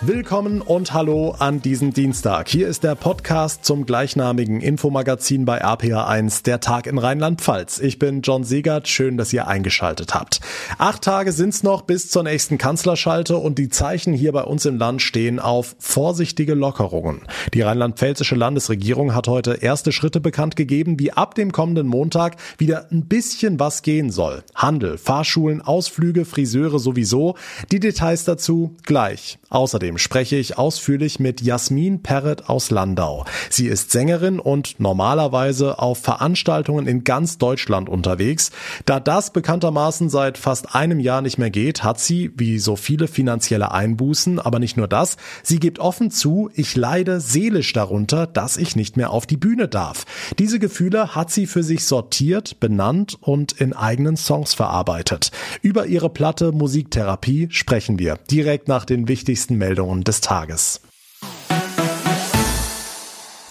Willkommen und hallo an diesem Dienstag. Hier ist der Podcast zum gleichnamigen Infomagazin bei RPA1, der Tag in Rheinland-Pfalz. Ich bin John Segert, schön, dass ihr eingeschaltet habt. Acht Tage sind's noch bis zur nächsten Kanzlerschalte und die Zeichen hier bei uns im Land stehen auf vorsichtige Lockerungen. Die rheinland-pfälzische Landesregierung hat heute erste Schritte bekannt gegeben, wie ab dem kommenden Montag wieder ein bisschen was gehen soll. Handel, Fahrschulen, Ausflüge, Friseure sowieso. Die Details dazu gleich. Außerdem Außerdem spreche ich ausführlich mit Jasmin Perret aus Landau. Sie ist Sängerin und normalerweise auf Veranstaltungen in ganz Deutschland unterwegs. Da das bekanntermaßen seit fast einem Jahr nicht mehr geht, hat sie, wie so viele, finanzielle Einbußen. Aber nicht nur das, sie gibt offen zu, ich leide seelisch darunter, dass ich nicht mehr auf die Bühne darf. Diese Gefühle hat sie für sich sortiert, benannt und in eigenen Songs verarbeitet. Über ihre Platte Musiktherapie sprechen wir direkt nach den wichtigsten Meldungen Meldungen des Tages.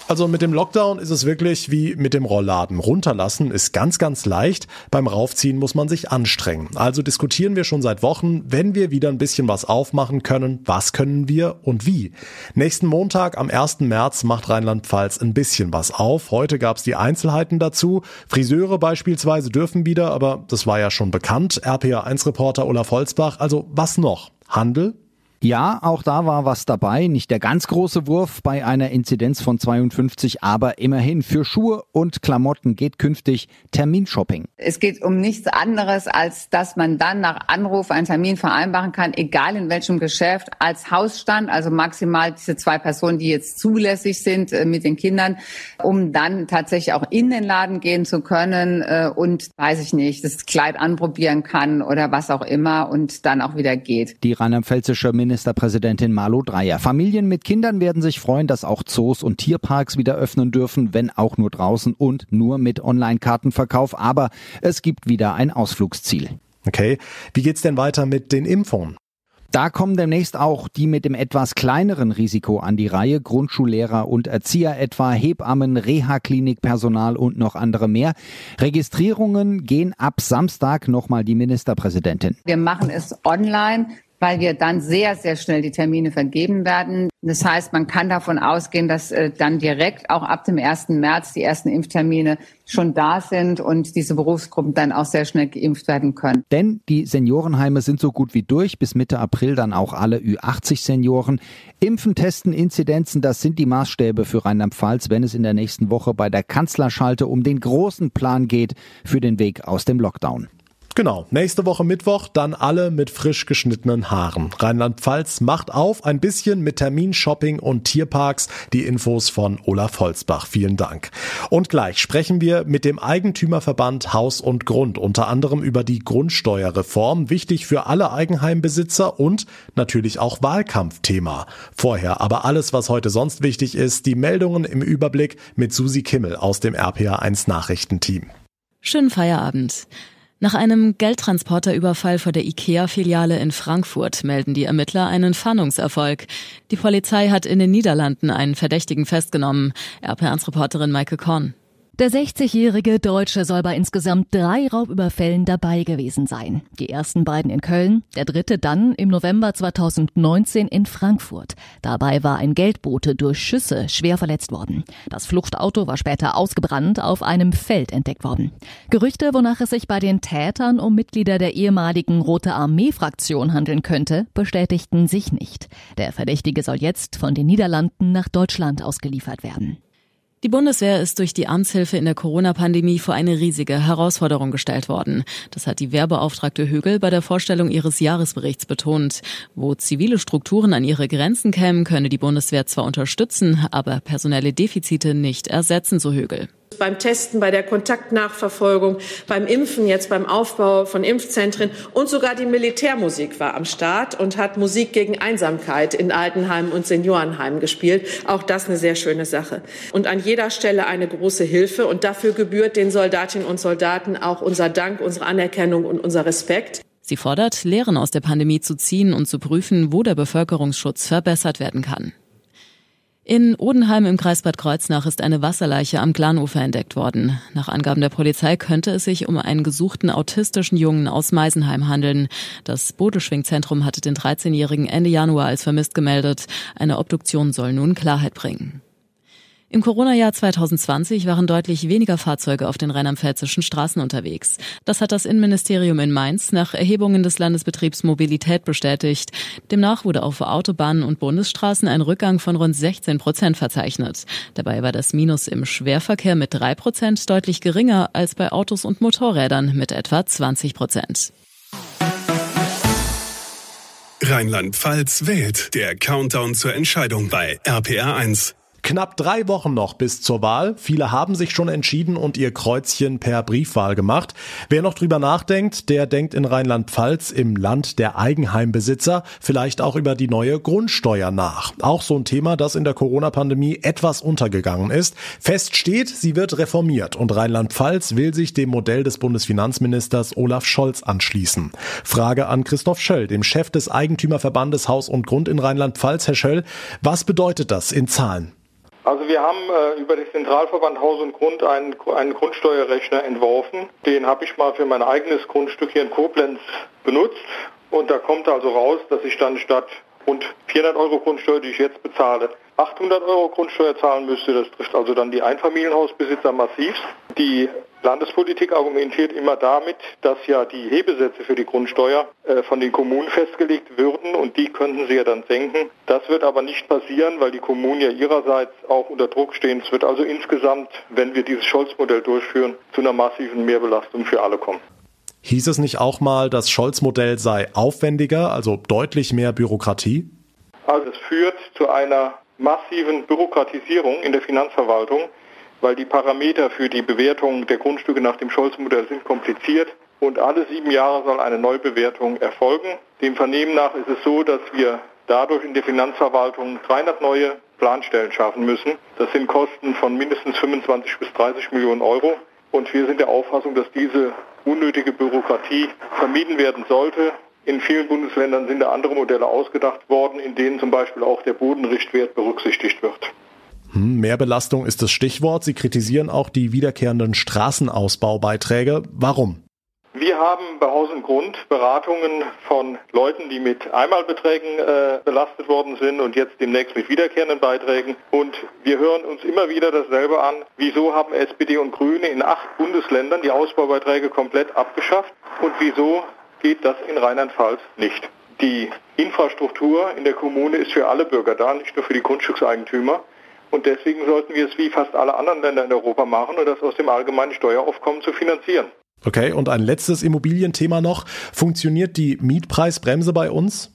Also mit dem Lockdown ist es wirklich wie mit dem Rollladen. Runterlassen ist ganz, ganz leicht. Beim Raufziehen muss man sich anstrengen. Also diskutieren wir schon seit Wochen, wenn wir wieder ein bisschen was aufmachen können, was können wir und wie. Nächsten Montag am 1. März macht Rheinland-Pfalz ein bisschen was auf. Heute gab es die Einzelheiten dazu. Friseure beispielsweise dürfen wieder, aber das war ja schon bekannt. RPA1-Reporter Olaf Holzbach. Also was noch? Handel? Ja, auch da war was dabei. Nicht der ganz große Wurf bei einer Inzidenz von 52, aber immerhin für Schuhe und Klamotten geht künftig Terminshopping. Es geht um nichts anderes, als dass man dann nach Anruf einen Termin vereinbaren kann, egal in welchem Geschäft, als Hausstand, also maximal diese zwei Personen, die jetzt zulässig sind äh, mit den Kindern, um dann tatsächlich auch in den Laden gehen zu können äh, und, weiß ich nicht, das Kleid anprobieren kann oder was auch immer und dann auch wieder geht. Die rheinland-pfälzische Ministerpräsidentin Malu Dreyer. Familien mit Kindern werden sich freuen, dass auch Zoos und Tierparks wieder öffnen dürfen, wenn auch nur draußen und nur mit Online-Kartenverkauf. Aber es gibt wieder ein Ausflugsziel. Okay. Wie geht's denn weiter mit den Impfungen? Da kommen demnächst auch die mit dem etwas kleineren Risiko an die Reihe, Grundschullehrer und Erzieher etwa, Hebammen, Reha-Klinikpersonal und noch andere mehr. Registrierungen gehen ab Samstag nochmal die Ministerpräsidentin. Wir machen es online weil wir dann sehr, sehr schnell die Termine vergeben werden. Das heißt, man kann davon ausgehen, dass äh, dann direkt auch ab dem 1. März die ersten Impftermine schon da sind und diese Berufsgruppen dann auch sehr schnell geimpft werden können. Denn die Seniorenheime sind so gut wie durch. Bis Mitte April dann auch alle Ü80-Senioren. Impfen, Testen, Inzidenzen, das sind die Maßstäbe für Rheinland-Pfalz, wenn es in der nächsten Woche bei der Kanzlerschalte um den großen Plan geht für den Weg aus dem Lockdown. Genau, nächste Woche Mittwoch dann alle mit frisch geschnittenen Haaren. Rheinland-Pfalz macht auf ein bisschen mit Terminshopping und Tierparks. Die Infos von Olaf Holzbach. Vielen Dank. Und gleich sprechen wir mit dem Eigentümerverband Haus und Grund, unter anderem über die Grundsteuerreform, wichtig für alle Eigenheimbesitzer und natürlich auch Wahlkampfthema. Vorher aber alles, was heute sonst wichtig ist, die Meldungen im Überblick mit Susi Kimmel aus dem RPA1 Nachrichtenteam. Schönen Feierabend. Nach einem Geldtransporterüberfall vor der IKEA-Filiale in Frankfurt melden die Ermittler einen Fahndungserfolg. Die Polizei hat in den Niederlanden einen Verdächtigen festgenommen. RP1-Reporterin Maike Korn. Der 60-jährige Deutsche soll bei insgesamt drei Raubüberfällen dabei gewesen sein. Die ersten beiden in Köln, der dritte dann im November 2019 in Frankfurt. Dabei war ein Geldbote durch Schüsse schwer verletzt worden. Das Fluchtauto war später ausgebrannt auf einem Feld entdeckt worden. Gerüchte, wonach es sich bei den Tätern um Mitglieder der ehemaligen Rote Armee-Fraktion handeln könnte, bestätigten sich nicht. Der Verdächtige soll jetzt von den Niederlanden nach Deutschland ausgeliefert werden. Die Bundeswehr ist durch die Amtshilfe in der Corona-Pandemie vor eine riesige Herausforderung gestellt worden. Das hat die Wehrbeauftragte Högel bei der Vorstellung ihres Jahresberichts betont. Wo zivile Strukturen an ihre Grenzen kämen, könne die Bundeswehr zwar unterstützen, aber personelle Defizite nicht ersetzen, so Högel beim Testen, bei der Kontaktnachverfolgung, beim Impfen, jetzt beim Aufbau von Impfzentren und sogar die Militärmusik war am Start und hat Musik gegen Einsamkeit in Altenheimen und Seniorenheimen gespielt. Auch das eine sehr schöne Sache. Und an jeder Stelle eine große Hilfe und dafür gebührt den Soldatinnen und Soldaten auch unser Dank, unsere Anerkennung und unser Respekt. Sie fordert, Lehren aus der Pandemie zu ziehen und zu prüfen, wo der Bevölkerungsschutz verbessert werden kann. In Odenheim im Kreis Bad Kreuznach ist eine Wasserleiche am Glanufer entdeckt worden. Nach Angaben der Polizei könnte es sich um einen gesuchten autistischen Jungen aus Meisenheim handeln. Das Bodeschwingzentrum hatte den 13-Jährigen Ende Januar als vermisst gemeldet. Eine Obduktion soll nun Klarheit bringen. Im Corona-Jahr 2020 waren deutlich weniger Fahrzeuge auf den rheinland-pfälzischen Straßen unterwegs. Das hat das Innenministerium in Mainz nach Erhebungen des Landesbetriebs Mobilität bestätigt. Demnach wurde auf Autobahnen und Bundesstraßen ein Rückgang von rund 16 Prozent verzeichnet. Dabei war das Minus im Schwerverkehr mit drei Prozent deutlich geringer als bei Autos und Motorrädern mit etwa 20 Prozent. Rheinland-Pfalz wählt. Der Countdown zur Entscheidung bei RPR1. Knapp drei Wochen noch bis zur Wahl. Viele haben sich schon entschieden und ihr Kreuzchen per Briefwahl gemacht. Wer noch drüber nachdenkt, der denkt in Rheinland-Pfalz im Land der Eigenheimbesitzer vielleicht auch über die neue Grundsteuer nach. Auch so ein Thema, das in der Corona-Pandemie etwas untergegangen ist. Fest steht, sie wird reformiert und Rheinland-Pfalz will sich dem Modell des Bundesfinanzministers Olaf Scholz anschließen. Frage an Christoph Schöll, dem Chef des Eigentümerverbandes Haus und Grund in Rheinland-Pfalz. Herr Schöll, was bedeutet das in Zahlen? Also wir haben äh, über den Zentralverband Haus und Grund einen, einen Grundsteuerrechner entworfen. Den habe ich mal für mein eigenes Grundstück hier in Koblenz benutzt. Und da kommt also raus, dass ich dann statt rund 400 Euro Grundsteuer, die ich jetzt bezahle, 800 Euro Grundsteuer zahlen müsste. Das trifft also dann die Einfamilienhausbesitzer massiv. Die Landespolitik argumentiert immer damit, dass ja die Hebesätze für die Grundsteuer äh, von den Kommunen festgelegt würden und die könnten sie ja dann senken. Das wird aber nicht passieren, weil die Kommunen ja ihrerseits auch unter Druck stehen. Es wird also insgesamt, wenn wir dieses Scholz-Modell durchführen, zu einer massiven Mehrbelastung für alle kommen. Hieß es nicht auch mal, das Scholz-Modell sei aufwendiger, also deutlich mehr Bürokratie? Also es führt zu einer massiven Bürokratisierung in der Finanzverwaltung, weil die Parameter für die Bewertung der Grundstücke nach dem Scholz-Modell sind kompliziert und alle sieben Jahre soll eine Neubewertung erfolgen. Dem Vernehmen nach ist es so, dass wir dadurch in der Finanzverwaltung 300 neue Planstellen schaffen müssen. Das sind Kosten von mindestens 25 bis 30 Millionen Euro. Und wir sind der Auffassung, dass diese unnötige Bürokratie vermieden werden sollte. In vielen Bundesländern sind da andere Modelle ausgedacht worden, in denen zum Beispiel auch der Bodenrichtwert berücksichtigt wird. Hm, Mehrbelastung ist das Stichwort. Sie kritisieren auch die wiederkehrenden Straßenausbaubeiträge. Warum? Wir haben bei Haus und Grund Beratungen von Leuten, die mit Einmalbeträgen äh, belastet worden sind und jetzt demnächst mit wiederkehrenden Beiträgen. Und wir hören uns immer wieder dasselbe an. Wieso haben SPD und Grüne in acht Bundesländern die Ausbaubeiträge komplett abgeschafft? Und wieso geht das in Rheinland-Pfalz nicht. Die Infrastruktur in der Kommune ist für alle Bürger da, nicht nur für die Grundstückseigentümer. Und deswegen sollten wir es wie fast alle anderen Länder in Europa machen und das aus dem allgemeinen Steueraufkommen zu finanzieren. Okay, und ein letztes Immobilienthema noch. Funktioniert die Mietpreisbremse bei uns?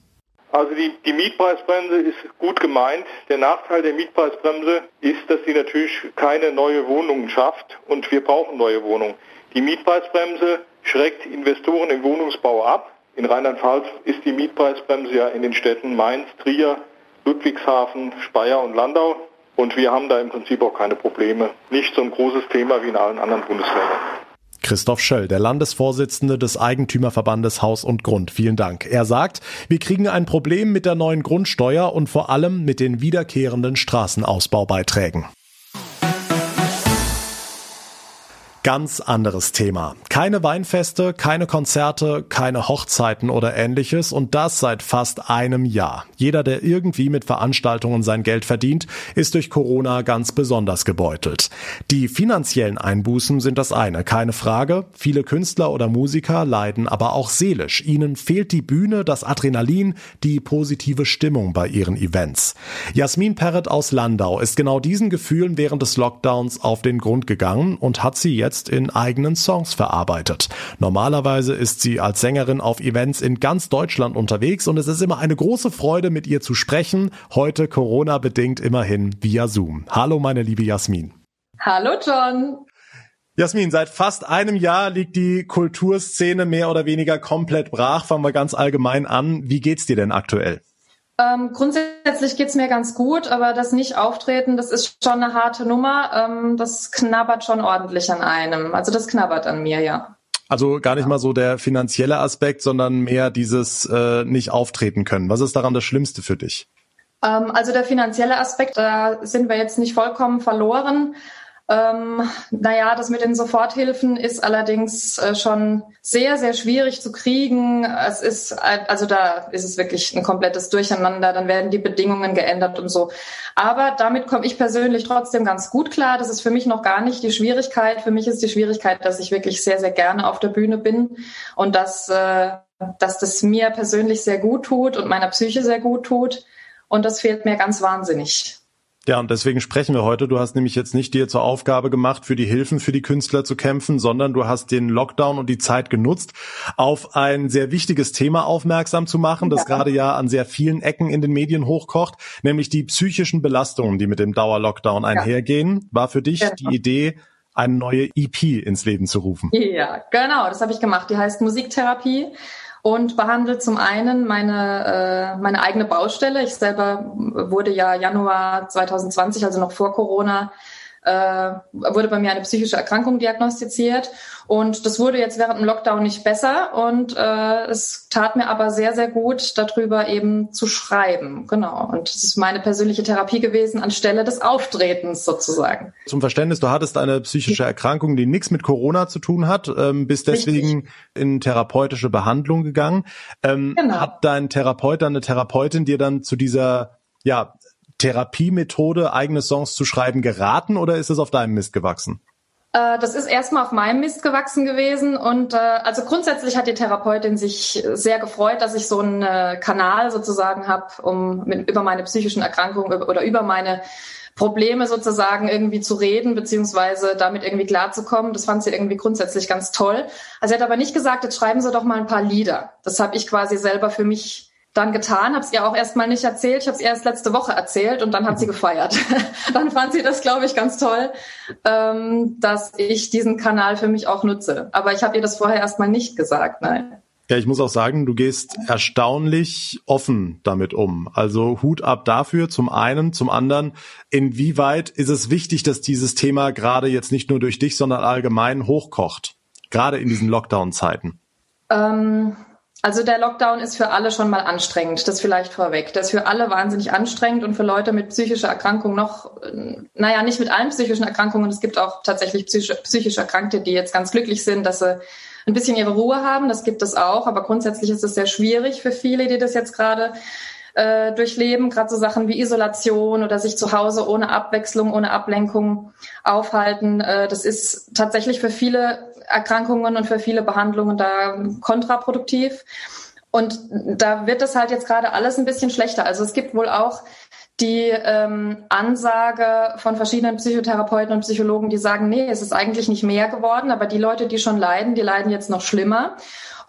Also die, die Mietpreisbremse ist gut gemeint. Der Nachteil der Mietpreisbremse ist, dass sie natürlich keine neue Wohnungen schafft und wir brauchen neue Wohnungen. Die Mietpreisbremse schreckt Investoren im Wohnungsbau ab. In Rheinland-Pfalz ist die Mietpreisbremse ja in den Städten Mainz, Trier, Ludwigshafen, Speyer und Landau. Und wir haben da im Prinzip auch keine Probleme. Nicht so ein großes Thema wie in allen anderen Bundesländern. Christoph Schöll, der Landesvorsitzende des Eigentümerverbandes Haus und Grund. Vielen Dank. Er sagt, wir kriegen ein Problem mit der neuen Grundsteuer und vor allem mit den wiederkehrenden Straßenausbaubeiträgen. Ganz anderes Thema. Keine Weinfeste, keine Konzerte, keine Hochzeiten oder ähnliches und das seit fast einem Jahr. Jeder, der irgendwie mit Veranstaltungen sein Geld verdient, ist durch Corona ganz besonders gebeutelt. Die finanziellen Einbußen sind das eine, keine Frage. Viele Künstler oder Musiker leiden aber auch seelisch. Ihnen fehlt die Bühne, das Adrenalin, die positive Stimmung bei ihren Events. Jasmin Perret aus Landau ist genau diesen Gefühlen während des Lockdowns auf den Grund gegangen und hat sie jetzt jetzt in eigenen Songs verarbeitet. Normalerweise ist sie als Sängerin auf Events in ganz Deutschland unterwegs und es ist immer eine große Freude, mit ihr zu sprechen. Heute Corona-bedingt immerhin via Zoom. Hallo, meine liebe Jasmin. Hallo, John. Jasmin, seit fast einem Jahr liegt die Kulturszene mehr oder weniger komplett brach. Fangen wir ganz allgemein an. Wie geht's dir denn aktuell? Ähm, grundsätzlich geht's mir ganz gut, aber das Nicht-Auftreten, das ist schon eine harte Nummer. Ähm, das knabbert schon ordentlich an einem. Also das knabbert an mir, ja. Also gar nicht mal so der finanzielle Aspekt, sondern mehr dieses äh, nicht auftreten können. Was ist daran das Schlimmste für dich? Ähm, also der finanzielle Aspekt, da sind wir jetzt nicht vollkommen verloren. Ähm, naja, das mit den Soforthilfen ist allerdings äh, schon sehr, sehr schwierig zu kriegen. Es ist, also da ist es wirklich ein komplettes Durcheinander. Dann werden die Bedingungen geändert und so. Aber damit komme ich persönlich trotzdem ganz gut klar. Das ist für mich noch gar nicht die Schwierigkeit. Für mich ist die Schwierigkeit, dass ich wirklich sehr, sehr gerne auf der Bühne bin und dass, äh, dass das mir persönlich sehr gut tut und meiner Psyche sehr gut tut. Und das fehlt mir ganz wahnsinnig. Ja, und deswegen sprechen wir heute. Du hast nämlich jetzt nicht dir zur Aufgabe gemacht, für die Hilfen für die Künstler zu kämpfen, sondern du hast den Lockdown und die Zeit genutzt, auf ein sehr wichtiges Thema aufmerksam zu machen, das ja. gerade ja an sehr vielen Ecken in den Medien hochkocht, nämlich die psychischen Belastungen, die mit dem Dauerlockdown einhergehen. War für dich genau. die Idee, eine neue EP ins Leben zu rufen? Ja, genau, das habe ich gemacht. Die heißt Musiktherapie und behandelt zum einen meine, äh, meine eigene Baustelle. Ich selber wurde ja Januar 2020, also noch vor Corona, äh, wurde bei mir eine psychische Erkrankung diagnostiziert und das wurde jetzt während dem Lockdown nicht besser und äh, es tat mir aber sehr, sehr gut, darüber eben zu schreiben. Genau. Und das ist meine persönliche Therapie gewesen anstelle des Auftretens sozusagen. Zum Verständnis, du hattest eine psychische Erkrankung, die nichts mit Corona zu tun hat, ähm, bist deswegen Richtig. in therapeutische Behandlung gegangen. Ähm, genau. Hat dein Therapeut, deine Therapeutin dir dann zu dieser ja, Therapiemethode, eigene Songs zu schreiben, geraten oder ist es auf deinem Mist gewachsen? Äh, das ist erstmal auf meinem Mist gewachsen gewesen und äh, also grundsätzlich hat die Therapeutin sich sehr gefreut, dass ich so einen äh, Kanal sozusagen habe, um mit, über meine psychischen Erkrankungen oder über meine Probleme sozusagen irgendwie zu reden, beziehungsweise damit irgendwie klarzukommen. Das fand sie irgendwie grundsätzlich ganz toll. Also sie hat aber nicht gesagt, jetzt schreiben Sie doch mal ein paar Lieder. Das habe ich quasi selber für mich dann getan, habe es ihr auch erstmal nicht erzählt. Ich habe es erst letzte Woche erzählt und dann hat sie gefeiert. dann fand sie das, glaube ich, ganz toll, ähm, dass ich diesen Kanal für mich auch nutze. Aber ich habe ihr das vorher erstmal nicht gesagt, nein. Ja, ich muss auch sagen, du gehst erstaunlich offen damit um. Also Hut ab dafür, zum einen. Zum anderen, inwieweit ist es wichtig, dass dieses Thema gerade jetzt nicht nur durch dich, sondern allgemein hochkocht? Gerade in diesen Lockdown-Zeiten. Ähm also der Lockdown ist für alle schon mal anstrengend, das vielleicht vorweg. Das ist für alle wahnsinnig anstrengend und für Leute mit psychischer Erkrankung noch, naja, nicht mit allen psychischen Erkrankungen. Es gibt auch tatsächlich psychisch, psychisch Erkrankte, die jetzt ganz glücklich sind, dass sie ein bisschen ihre Ruhe haben. Das gibt es auch. Aber grundsätzlich ist es sehr schwierig für viele, die das jetzt gerade äh, durchleben, gerade so Sachen wie Isolation oder sich zu Hause ohne Abwechslung, ohne Ablenkung aufhalten. Äh, das ist tatsächlich für viele Erkrankungen und für viele Behandlungen da kontraproduktiv. Und da wird es halt jetzt gerade alles ein bisschen schlechter. Also es gibt wohl auch die ähm, Ansage von verschiedenen Psychotherapeuten und Psychologen, die sagen, nee, es ist eigentlich nicht mehr geworden, aber die Leute, die schon leiden, die leiden jetzt noch schlimmer.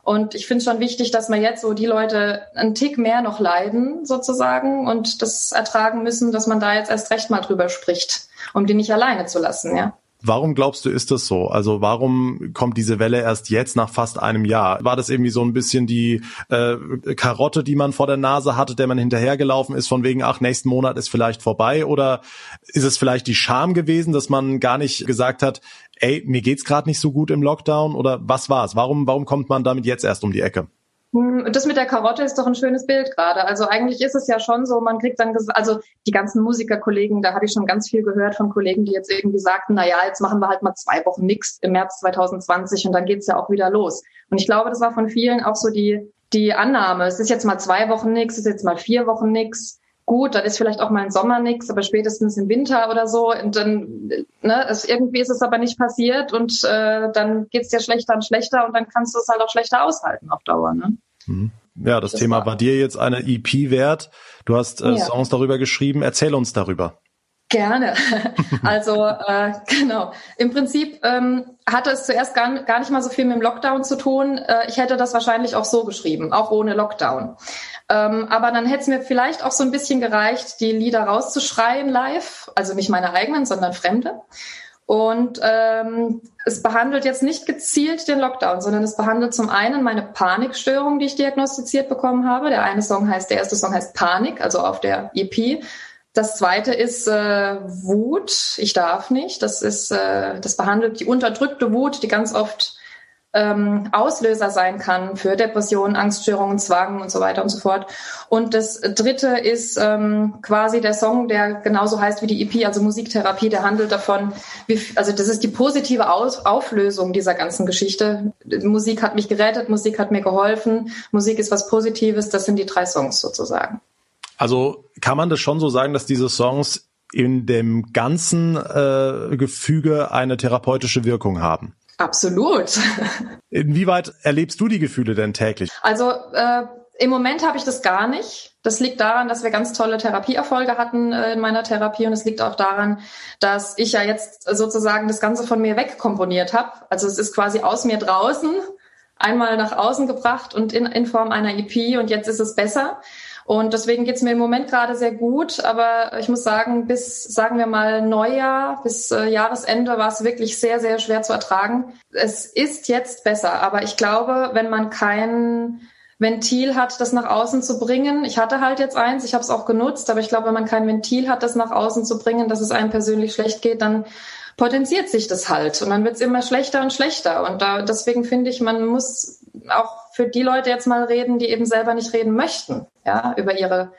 Und ich finde es schon wichtig, dass man jetzt so die Leute einen Tick mehr noch leiden sozusagen und das ertragen müssen, dass man da jetzt erst recht mal drüber spricht, um die nicht alleine zu lassen, ja. Warum glaubst du, ist das so? Also warum kommt diese Welle erst jetzt nach fast einem Jahr? War das irgendwie so ein bisschen die äh, Karotte, die man vor der Nase hatte, der man hinterhergelaufen ist, von wegen, ach, nächsten Monat ist vielleicht vorbei? Oder ist es vielleicht die Scham gewesen, dass man gar nicht gesagt hat, ey, mir geht's gerade nicht so gut im Lockdown? Oder was war's? Warum, warum kommt man damit jetzt erst um die Ecke? Hm, das mit der Karotte ist doch ein schönes Bild gerade. Also eigentlich ist es ja schon so, man kriegt dann, also die ganzen Musikerkollegen, da habe ich schon ganz viel gehört von Kollegen, die jetzt irgendwie sagten, na ja, jetzt machen wir halt mal zwei Wochen nix im März 2020 und dann geht's ja auch wieder los. Und ich glaube, das war von vielen auch so die, die Annahme. Es ist jetzt mal zwei Wochen nix, es ist jetzt mal vier Wochen nix. Gut, dann ist vielleicht auch mal im Sommer nix, aber spätestens im Winter oder so. Und dann, ne, es, irgendwie ist es aber nicht passiert und äh, dann geht's dir schlechter und schlechter und dann kannst du es halt auch schlechter aushalten auf Dauer. Ne? Mhm. Ja, das, das Thema war, war dir jetzt eine EP wert. Du hast äh, ja. Songs darüber geschrieben. Erzähl uns darüber. Gerne. Also äh, genau. Im Prinzip ähm, hatte es zuerst gar, gar nicht mal so viel mit dem Lockdown zu tun. Äh, ich hätte das wahrscheinlich auch so geschrieben, auch ohne Lockdown. Ähm, aber dann hätte es mir vielleicht auch so ein bisschen gereicht, die Lieder rauszuschreien live, also nicht meine eigenen, sondern fremde. Und ähm, es behandelt jetzt nicht gezielt den Lockdown, sondern es behandelt zum einen meine Panikstörung, die ich diagnostiziert bekommen habe. Der eine Song heißt, der erste Song heißt Panik, also auf der EP. Das zweite ist äh, Wut. Ich darf nicht. Das ist, äh, das behandelt die unterdrückte Wut, die ganz oft ähm, Auslöser sein kann für Depressionen, Angststörungen, Zwang und so weiter und so fort. Und das dritte ist ähm, quasi der Song, der genauso heißt wie die EP, also Musiktherapie, der handelt davon, wie, also das ist die positive Aus Auflösung dieser ganzen Geschichte. Musik hat mich gerettet, Musik hat mir geholfen, Musik ist was Positives, das sind die drei Songs sozusagen. Also kann man das schon so sagen, dass diese Songs in dem ganzen äh, Gefüge eine therapeutische Wirkung haben? Absolut. Inwieweit erlebst du die Gefühle denn täglich? Also äh, im Moment habe ich das gar nicht. Das liegt daran, dass wir ganz tolle Therapieerfolge hatten äh, in meiner Therapie und es liegt auch daran, dass ich ja jetzt sozusagen das Ganze von mir wegkomponiert habe. Also es ist quasi aus mir draußen einmal nach außen gebracht und in, in Form einer EP und jetzt ist es besser. Und deswegen geht's mir im Moment gerade sehr gut. Aber ich muss sagen, bis, sagen wir mal, Neujahr, bis äh, Jahresende war es wirklich sehr, sehr schwer zu ertragen. Es ist jetzt besser, aber ich glaube, wenn man kein Ventil hat, das nach außen zu bringen. Ich hatte halt jetzt eins, ich habe es auch genutzt, aber ich glaube, wenn man kein Ventil hat, das nach außen zu bringen, dass es einem persönlich schlecht geht, dann potenziert sich das halt und dann wird es immer schlechter und schlechter. Und da, deswegen finde ich, man muss auch für die Leute jetzt mal reden, die eben selber nicht reden möchten, ja, über ihre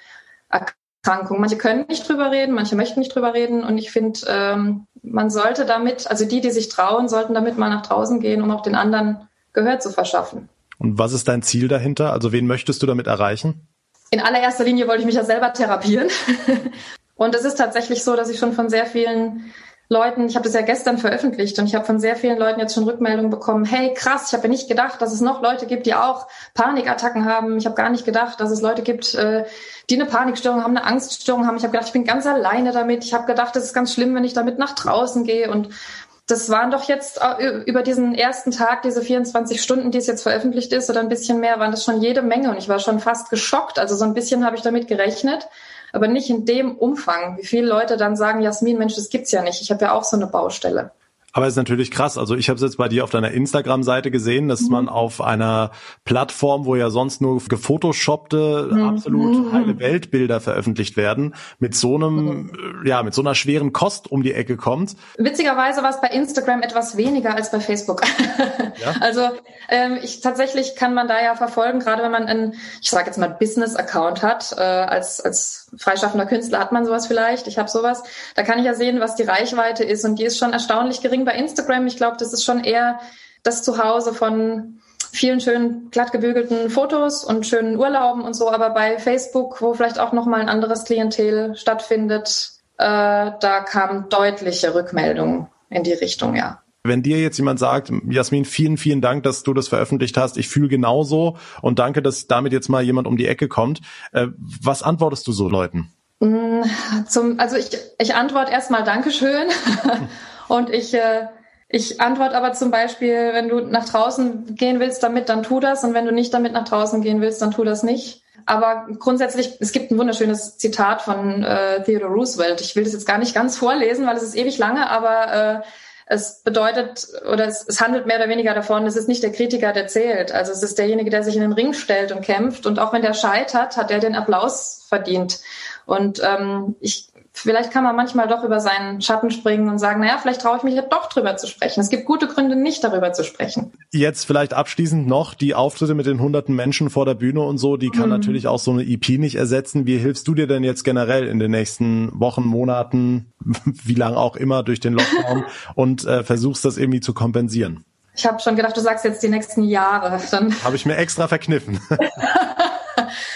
Erkrankung. Manche können nicht drüber reden, manche möchten nicht drüber reden. Und ich finde, ähm, man sollte damit, also die, die sich trauen, sollten damit mal nach draußen gehen, um auch den anderen Gehör zu verschaffen. Und was ist dein Ziel dahinter? Also wen möchtest du damit erreichen? In allererster Linie wollte ich mich ja selber therapieren. Und es ist tatsächlich so, dass ich schon von sehr vielen Leuten, ich habe das ja gestern veröffentlicht und ich habe von sehr vielen Leuten jetzt schon Rückmeldungen bekommen, hey krass, ich habe ja nicht gedacht, dass es noch Leute gibt, die auch Panikattacken haben. Ich habe gar nicht gedacht, dass es Leute gibt, äh, die eine Panikstörung haben, eine Angststörung haben. Ich habe gedacht, ich bin ganz alleine damit. Ich habe gedacht, es ist ganz schlimm, wenn ich damit nach draußen gehe. Und das waren doch jetzt äh, über diesen ersten Tag, diese 24 Stunden, die es jetzt veröffentlicht ist, oder ein bisschen mehr, waren das schon jede Menge. Und ich war schon fast geschockt. Also so ein bisschen habe ich damit gerechnet aber nicht in dem Umfang, wie viele Leute dann sagen, Jasmin, Mensch, das gibt's ja nicht. Ich habe ja auch so eine Baustelle. Aber es ist natürlich krass. Also ich habe es jetzt bei dir auf deiner Instagram-Seite gesehen, dass mhm. man auf einer Plattform, wo ja sonst nur gefotoshoppte, mhm. absolut mhm. heile Weltbilder veröffentlicht werden, mit so einem, mhm. ja, mit so einer schweren Kost um die Ecke kommt. Witzigerweise war es bei Instagram etwas weniger als bei Facebook. Ja? also ähm, ich tatsächlich kann man da ja verfolgen, gerade wenn man einen, ich sage jetzt mal Business-Account hat, äh, als als freischaffender Künstler hat man sowas vielleicht. Ich habe sowas. Da kann ich ja sehen, was die Reichweite ist und die ist schon erstaunlich gering bei Instagram. Ich glaube, das ist schon eher das Zuhause von vielen schönen glatt gebügelten Fotos und schönen Urlauben und so. Aber bei Facebook, wo vielleicht auch noch mal ein anderes Klientel stattfindet, äh, da kamen deutliche Rückmeldungen in die Richtung, ja. Wenn dir jetzt jemand sagt, Jasmin, vielen, vielen Dank, dass du das veröffentlicht hast. Ich fühle genauso und danke, dass damit jetzt mal jemand um die Ecke kommt. Äh, was antwortest du so Leuten? Mm, zum, also ich, ich antworte erstmal Dankeschön Und ich, äh, ich antworte aber zum Beispiel, wenn du nach draußen gehen willst damit, dann tu das. Und wenn du nicht damit nach draußen gehen willst, dann tu das nicht. Aber grundsätzlich, es gibt ein wunderschönes Zitat von äh, Theodore Roosevelt. Ich will das jetzt gar nicht ganz vorlesen, weil es ist ewig lange, aber äh, es bedeutet oder es, es handelt mehr oder weniger davon, es ist nicht der Kritiker, der zählt. Also es ist derjenige, der sich in den Ring stellt und kämpft. Und auch wenn der scheitert, hat er den Applaus verdient. Und ähm, ich vielleicht kann man manchmal doch über seinen Schatten springen und sagen, naja, vielleicht traue ich mich ja doch drüber zu sprechen. Es gibt gute Gründe, nicht darüber zu sprechen. Jetzt vielleicht abschließend noch die Auftritte mit den hunderten Menschen vor der Bühne und so, die kann mhm. natürlich auch so eine EP nicht ersetzen. Wie hilfst du dir denn jetzt generell in den nächsten Wochen, Monaten, wie lang auch immer durch den Lockdown und äh, versuchst das irgendwie zu kompensieren? Ich habe schon gedacht, du sagst jetzt die nächsten Jahre. Dann habe ich mir extra verkniffen.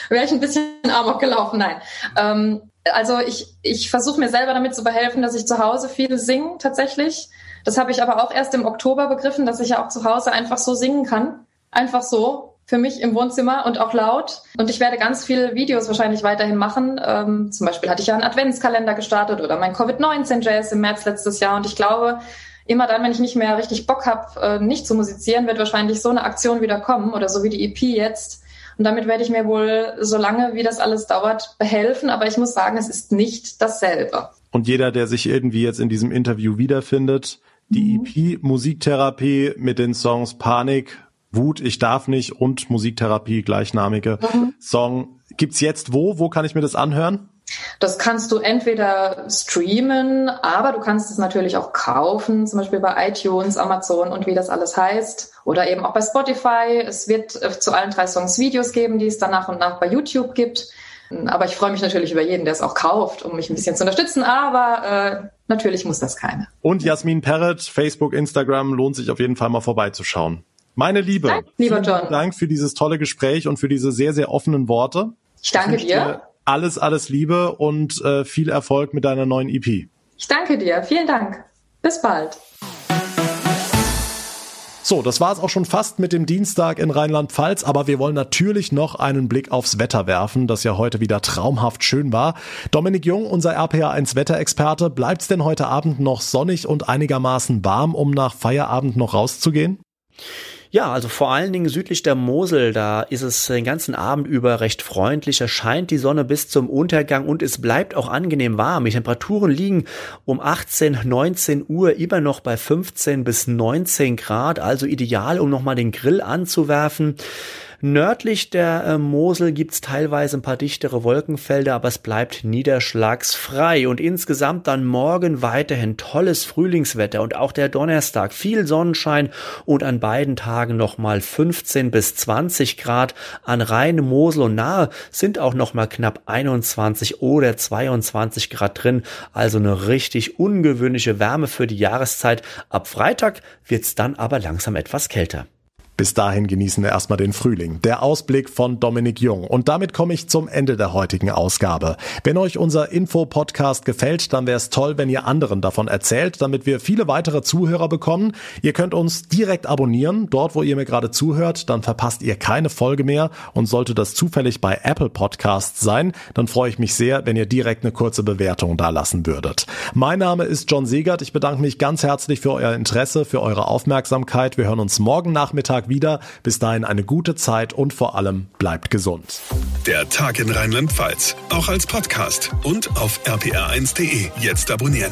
Wäre ich ein bisschen amok gelaufen, nein. Ähm, also ich, ich versuche mir selber damit zu behelfen, dass ich zu Hause viel singe tatsächlich. Das habe ich aber auch erst im Oktober begriffen, dass ich ja auch zu Hause einfach so singen kann. Einfach so für mich im Wohnzimmer und auch laut. Und ich werde ganz viele Videos wahrscheinlich weiterhin machen. Ähm, zum Beispiel hatte ich ja einen Adventskalender gestartet oder mein Covid-19-Jazz im März letztes Jahr. Und ich glaube, immer dann, wenn ich nicht mehr richtig Bock habe, äh, nicht zu musizieren, wird wahrscheinlich so eine Aktion wieder kommen oder so wie die EP jetzt und damit werde ich mir wohl, so lange wie das alles dauert, behelfen. Aber ich muss sagen, es ist nicht dasselbe. Und jeder, der sich irgendwie jetzt in diesem Interview wiederfindet, die mhm. EP Musiktherapie mit den Songs Panik, Wut, ich darf nicht und Musiktherapie, gleichnamige mhm. Song. Gibt's jetzt wo? Wo kann ich mir das anhören? Das kannst du entweder streamen, aber du kannst es natürlich auch kaufen, zum Beispiel bei iTunes, Amazon und wie das alles heißt oder eben auch bei Spotify. Es wird äh, zu allen drei Songs Videos geben, die es dann nach und nach bei YouTube gibt. Aber ich freue mich natürlich über jeden, der es auch kauft, um mich ein bisschen zu unterstützen. Aber äh, natürlich muss das keiner. Und Jasmin Perret, Facebook, Instagram, lohnt sich auf jeden Fall mal vorbeizuschauen. Meine Liebe, Dank, lieber John. vielen Dank für dieses tolle Gespräch und für diese sehr, sehr offenen Worte. Ich danke ich dir. Alles, alles Liebe und äh, viel Erfolg mit deiner neuen EP. Ich danke dir. Vielen Dank. Bis bald. So, das war es auch schon fast mit dem Dienstag in Rheinland-Pfalz, aber wir wollen natürlich noch einen Blick aufs Wetter werfen, das ja heute wieder traumhaft schön war. Dominik Jung, unser RPA1 Wetterexperte, bleibt es denn heute Abend noch sonnig und einigermaßen warm, um nach Feierabend noch rauszugehen? Ja, also vor allen Dingen südlich der Mosel, da ist es den ganzen Abend über recht freundlich. Es scheint die Sonne bis zum Untergang und es bleibt auch angenehm warm. Die Temperaturen liegen um 18, 19 Uhr immer noch bei 15 bis 19 Grad, also ideal, um nochmal den Grill anzuwerfen. Nördlich der äh, Mosel gibt's teilweise ein paar dichtere Wolkenfelder, aber es bleibt niederschlagsfrei. Und insgesamt dann morgen weiterhin tolles Frühlingswetter und auch der Donnerstag viel Sonnenschein und an beiden Tagen nochmal 15 bis 20 Grad. An Rhein, Mosel und Nahe sind auch nochmal knapp 21 oder 22 Grad drin. Also eine richtig ungewöhnliche Wärme für die Jahreszeit. Ab Freitag wird's dann aber langsam etwas kälter. Bis dahin genießen wir erstmal den Frühling. Der Ausblick von Dominik Jung. Und damit komme ich zum Ende der heutigen Ausgabe. Wenn euch unser Info-Podcast gefällt, dann wäre es toll, wenn ihr anderen davon erzählt, damit wir viele weitere Zuhörer bekommen. Ihr könnt uns direkt abonnieren, dort wo ihr mir gerade zuhört, dann verpasst ihr keine Folge mehr. Und sollte das zufällig bei Apple Podcasts sein, dann freue ich mich sehr, wenn ihr direkt eine kurze Bewertung da lassen würdet. Mein Name ist John Segert. Ich bedanke mich ganz herzlich für euer Interesse, für eure Aufmerksamkeit. Wir hören uns morgen Nachmittag wieder. Bis dahin eine gute Zeit und vor allem bleibt gesund. Der Tag in Rheinland-Pfalz, auch als Podcast und auf rpr1.de. Jetzt abonnieren.